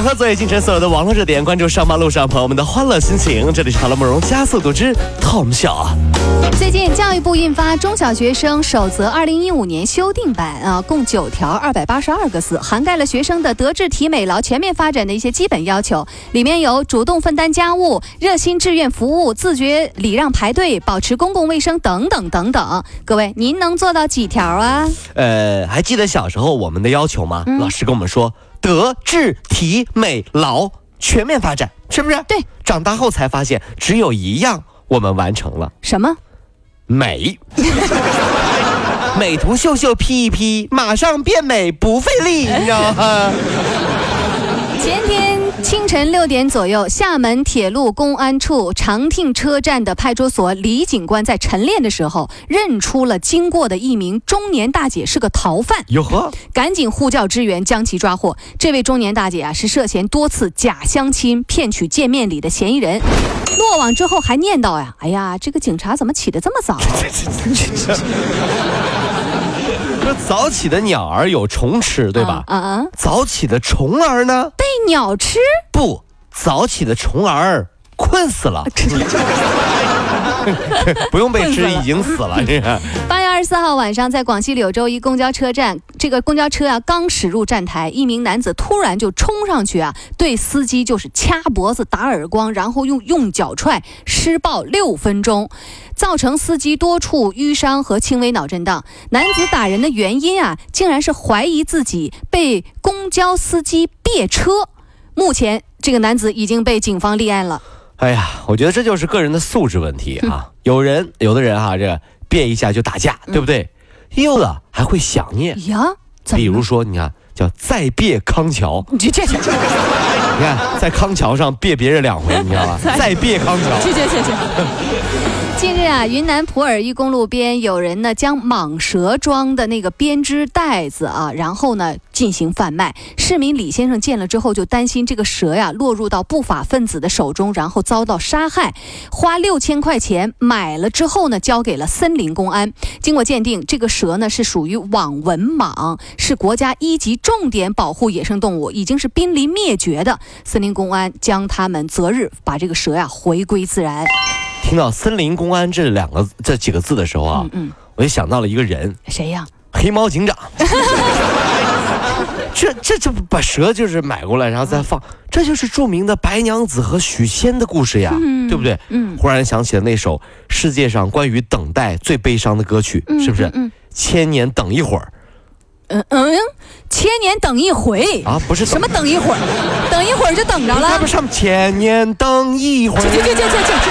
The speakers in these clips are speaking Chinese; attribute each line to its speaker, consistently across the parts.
Speaker 1: 整合昨夜今晨所有的网络热点，关注上班路上朋友们的欢乐心情。这里是陶乐慕容加速度之 Tom 笑啊。
Speaker 2: 最近，教育部印发《中小学生守则》二零一五年修订版啊，共九条，二百八十二个字，涵盖了学生的德智体美劳全面发展的一些基本要求。里面有主动分担家务、热心志愿服务、自觉礼让排队、保持公共卫生等等等等。各位，您能做到几条啊？
Speaker 1: 呃，还记得小时候我们的要求吗？老师跟我们说，德智体美劳全面发展，是不是？
Speaker 2: 对。
Speaker 1: 长大后才发现，只有一样我们完成了，
Speaker 2: 什么？
Speaker 1: 美。美图秀秀 P 一 P，马上变美不费力，你知道吗？
Speaker 2: 前天清晨六点左右，厦门铁路公安处长汀车站的派出所李警官在晨练的时候，认出了经过的一名中年大姐是个逃犯，
Speaker 1: 哟呵，
Speaker 2: 赶紧呼叫支援，将其抓获。这位中年大姐啊，是涉嫌多次假相亲骗取见面礼的嫌疑人。落网之后还念叨呀：“哎呀，这个警察怎么起得这么早？”
Speaker 1: 说早起的鸟儿有虫吃，对吧？
Speaker 2: 啊啊！
Speaker 1: 早起的虫儿呢？
Speaker 2: 被鸟吃？
Speaker 1: 不，早起的虫儿困死了。不用被吃，已经死了。这个
Speaker 2: 八月二二十四号晚上，在广西柳州一公交车站，这个公交车啊刚驶入站台，一名男子突然就冲上去啊，对司机就是掐脖子、打耳光，然后用用脚踹，施暴六分钟，造成司机多处淤伤和轻微脑震荡。男子打人的原因啊，竟然是怀疑自己被公交司机别车。目前，这个男子已经被警方立案了。
Speaker 1: 哎呀，我觉得这就是个人的素质问题啊！有人，有的人哈，这别一下就打架，对不对？有的还会想念
Speaker 2: 呀。
Speaker 1: 比如说，你看，叫再别康桥，
Speaker 2: 你这这，
Speaker 1: 你看在康桥上别别人两回，你知道吧？再别康桥，
Speaker 2: 谢谢谢谢。近日啊，云南普洱一公路边有人呢将蟒蛇装的那个编织袋子啊，然后呢进行贩卖。市民李先生见了之后就担心这个蛇呀落入到不法分子的手中，然后遭到杀害，花六千块钱买了之后呢交给了森林公安。经过鉴定，这个蛇呢是属于网纹蟒，是国家一级重点保护野生动物，已经是濒临灭绝的。森林公安将他们择日把这个蛇呀回归自然。
Speaker 1: 听到“森林公安”这两个这几个字的时候啊，嗯，我就想到了一个人，
Speaker 2: 谁呀？
Speaker 1: 黑猫警长。这这这把蛇就是买过来，然后再放，这就是著名的白娘子和许仙的故事呀，对不对？嗯。忽然想起了那首世界上关于等待最悲伤的歌曲，是不是？嗯。千年等一会儿。
Speaker 2: 嗯嗯，千年等一回
Speaker 1: 啊，不是
Speaker 2: 什么等一会儿，等一会儿就等着了。
Speaker 1: 那不上千年等一会儿，
Speaker 2: 去去去去去去，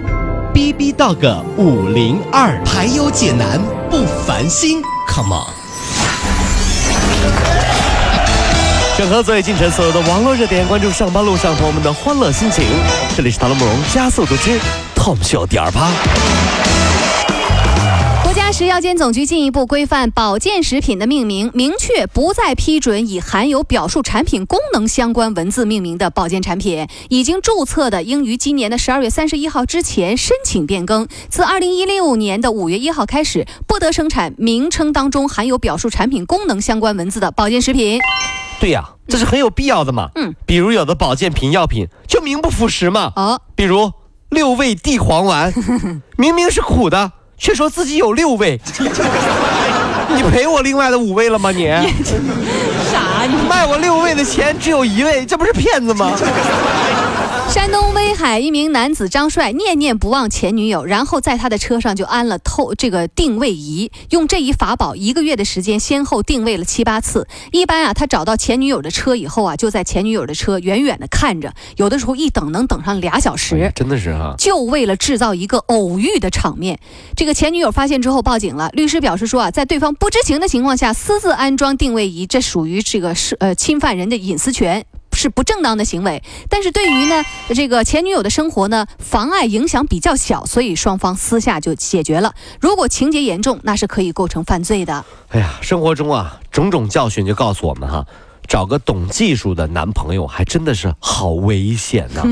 Speaker 3: B B Dog 五零二，排忧解难不烦心，Come on！
Speaker 1: 整合最近城所有的网络热点，关注上班路上朋友们的欢乐心情。这里是《唐龙慕容加速度之 Tom 秀》第二趴。
Speaker 2: 食药监总局进一步规范保健食品的命名，明确不再批准以含有表述产品功能相关文字命名的保健产品。已经注册的应于今年的十二月三十一号之前申请变更。自二零一六年的五月一号开始，不得生产名称当中含有表述产品功能相关文字的保健食品。
Speaker 1: 对呀，这是很有必要的嘛。嗯，比如有的保健品药品就名不副实嘛。哦，比如六味地黄丸，明明是苦的。却说自己有六位，你赔我另外的五位了吗？你
Speaker 2: 啥？你
Speaker 1: 卖我六位的钱只有一位，这不是骗子吗？
Speaker 2: 山东威海一名男子张帅念念不忘前女友，然后在他的车上就安了透这个定位仪，用这一法宝一个月的时间先后定位了七八次。一般啊，他找到前女友的车以后啊，就在前女友的车远远的看着，有的时候一等能等上俩小时，
Speaker 1: 真的是哈，
Speaker 2: 就为了制造一个偶遇的场面。这个前女友发现之后报警了，律师表示说啊，在对方不知情的情况下私自安装定位仪，这属于这个是呃侵犯人的隐私权。是不正当的行为，但是对于呢这个前女友的生活呢，妨碍影响比较小，所以双方私下就解决了。如果情节严重，那是可以构成犯罪的。
Speaker 1: 哎呀，生活中啊，种种教训就告诉我们哈，找个懂技术的男朋友还真的是好危险呐。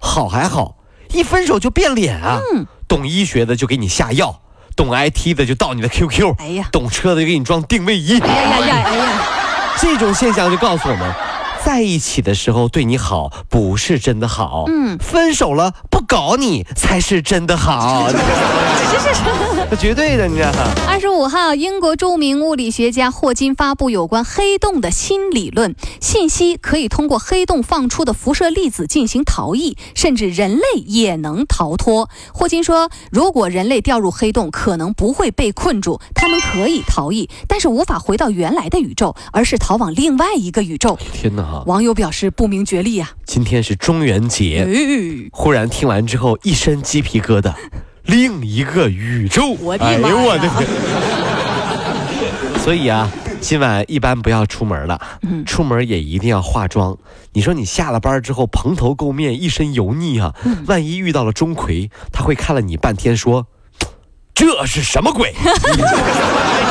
Speaker 1: 好还好，一分手就变脸啊。懂医学的就给你下药，懂 IT 的就盗你的 QQ，哎呀，懂车的就给你装定位仪。哎呀呀，哎呀，这种现象就告诉我们。在一起的时候对你好不是真的好，嗯，分手了不搞你才是真的好。这绝对的，你知道。
Speaker 2: 二十五号，英国著名物理学家霍金发布有关黑洞的新理论，信息可以通过黑洞放出的辐射粒子进行逃逸，甚至人类也能逃脱。霍金说，如果人类掉入黑洞，可能不会被困住，他们可以逃逸，但是无法回到原来的宇宙，而是逃往另外一个宇宙。
Speaker 1: 天哪！
Speaker 2: 网友表示不明觉厉啊！
Speaker 1: 今天是中元节，忽然听完之后一身鸡皮疙瘩。另一个宇宙，
Speaker 2: 我的妈呀！
Speaker 1: 所以啊，今晚一般不要出门了，出门也一定要化妆。你说你下了班之后蓬头垢面，一身油腻啊，万一遇到了钟馗，他会看了你半天说。这是什么鬼？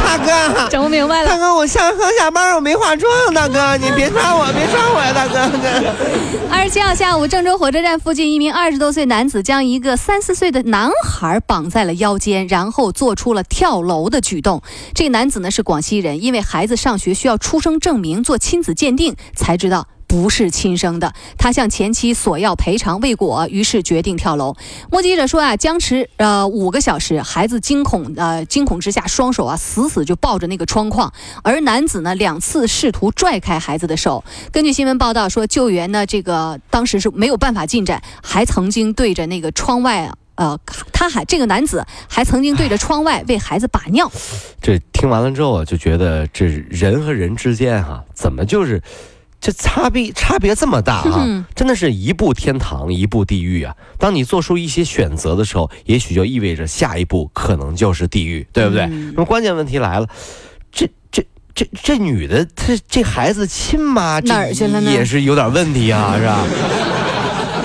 Speaker 1: 大哥，
Speaker 2: 整不明白了。
Speaker 1: 大哥，我下刚下班，我没化妆。大哥，你别抓我，别抓我呀，大哥。
Speaker 2: 二十七号下午，郑州火车站附近，一名二十多岁男子将一个三四岁的男孩绑在了腰间，然后做出了跳楼的举动。这个男子呢是广西人，因为孩子上学需要出生证明，做亲子鉴定，才知道。不是亲生的，他向前妻索要赔偿未果，于是决定跳楼。目击者说啊，僵持呃五个小时，孩子惊恐呃惊恐之下，双手啊死死就抱着那个窗框，而男子呢两次试图拽开孩子的手。根据新闻报道说，救援呢这个当时是没有办法进展，还曾经对着那个窗外呃，他还这个男子还曾经对着窗外为孩子把尿。
Speaker 1: 这听完了之后啊，就觉得这人和人之间哈，怎么就是。这差别差别这么大啊！真的是一步天堂，一步地狱啊！当你做出一些选择的时候，也许就意味着下一步可能就是地狱，对不对？那么关键问题来了，这这这这女的，她这孩子亲妈
Speaker 2: 哪儿去了呢？
Speaker 1: 也是有点问题啊，是吧？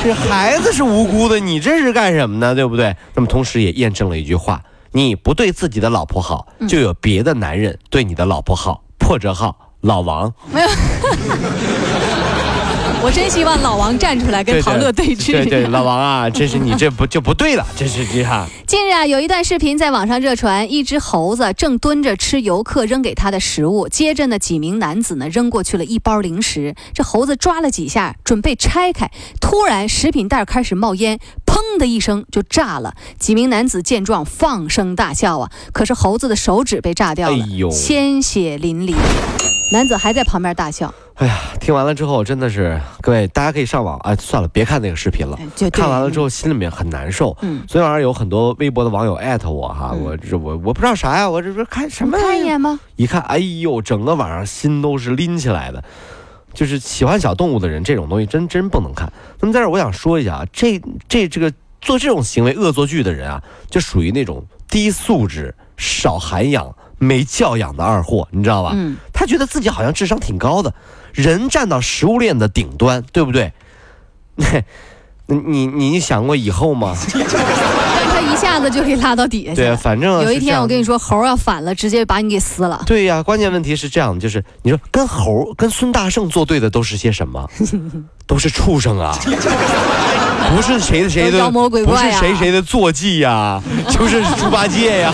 Speaker 1: 这孩子是无辜的，你这是干什么呢？对不对？那么同时也验证了一句话：你不对自己的老婆好，就有别的男人对你的老婆好。破折号。老王。
Speaker 2: 没有，我真希望老王站出来跟陶乐对峙。
Speaker 1: 对对，老王啊，这是你这不就不对了，这是这哈。
Speaker 2: 近日啊，有一段视频在网上热传，一只猴子正蹲着吃游客扔给他的食物，接着呢，几名男子呢扔过去了一包零食，这猴子抓了几下，准备拆开，突然食品袋开始冒烟，砰的一声就炸了。几名男子见状放声大笑啊，可是猴子的手指被炸掉了，鲜血淋漓。男子还在旁边大笑。
Speaker 1: 哎呀，听完了之后真的是，各位大家可以上网哎，算了，别看那个视频了。看完了之后心里面很难受。嗯。昨天晚上有很多微博的网友艾特我哈，我这我我不知道啥呀，我这不是看什么？
Speaker 2: 看一眼吗？
Speaker 1: 一看，哎呦，整个晚上心都是拎起来的。就是喜欢小动物的人，这种东西真真不能看。那么在这我想说一下啊，这这这个做这种行为恶作剧的人啊，就属于那种低素质、少涵养。没教养的二货，你知道吧？嗯，他觉得自己好像智商挺高的，人站到食物链的顶端，对不对？你你你想过以后吗？
Speaker 2: 他一下子就给拉到底下去。
Speaker 1: 对，反正
Speaker 2: 有一天我跟你说，猴要反了，直接把你给撕了。
Speaker 1: 对呀，关键问题是这样的，就是你说跟猴跟孙大圣作对的都是些什么？都是畜生啊！不是谁的谁的
Speaker 2: 妖魔鬼怪
Speaker 1: 不是谁谁的坐骑呀，就是猪八戒呀。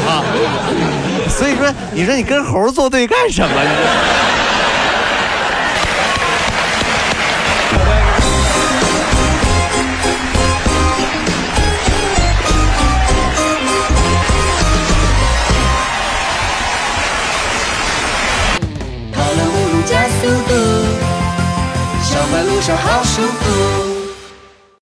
Speaker 1: 所以说，你说你跟猴作对干什么？
Speaker 2: 你说